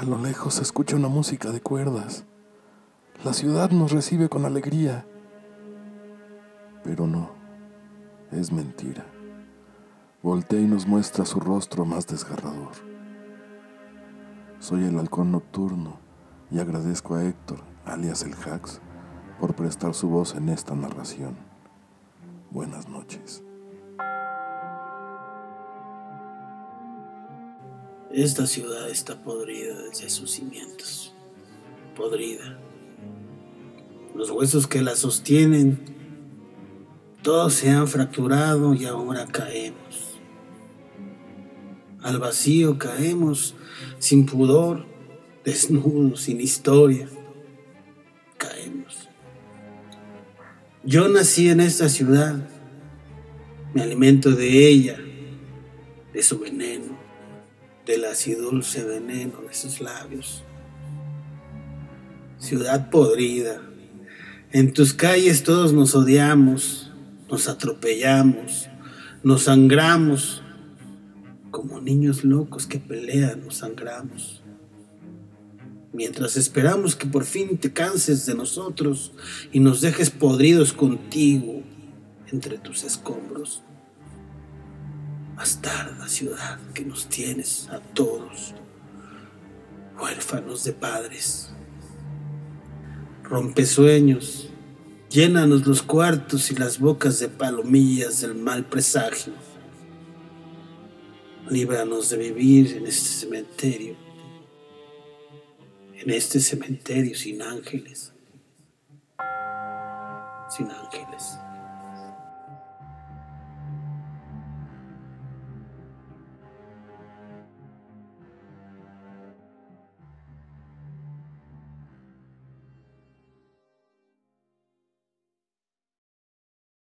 A lo lejos se escucha una música de cuerdas. La ciudad nos recibe con alegría. Pero no, es mentira. Voltea y nos muestra su rostro más desgarrador. Soy el halcón nocturno y agradezco a Héctor, alias el Hax, por prestar su voz en esta narración. Buenas noches. Esta ciudad está podrida desde sus cimientos. Podrida. Los huesos que la sostienen, todos se han fracturado y ahora caemos. Al vacío caemos sin pudor, desnudos, sin historia. Caemos. Yo nací en esta ciudad. Me alimento de ella, de su veneno del dulce veneno de sus labios. Ciudad podrida, en tus calles todos nos odiamos, nos atropellamos, nos sangramos, como niños locos que pelean nos sangramos. Mientras esperamos que por fin te canses de nosotros y nos dejes podridos contigo entre tus escombros bastarda ciudad que nos tienes a todos, huérfanos de padres. Rompe sueños, llénanos los cuartos y las bocas de palomillas del mal presagio. Líbranos de vivir en este cementerio, en este cementerio sin ángeles, sin ángeles.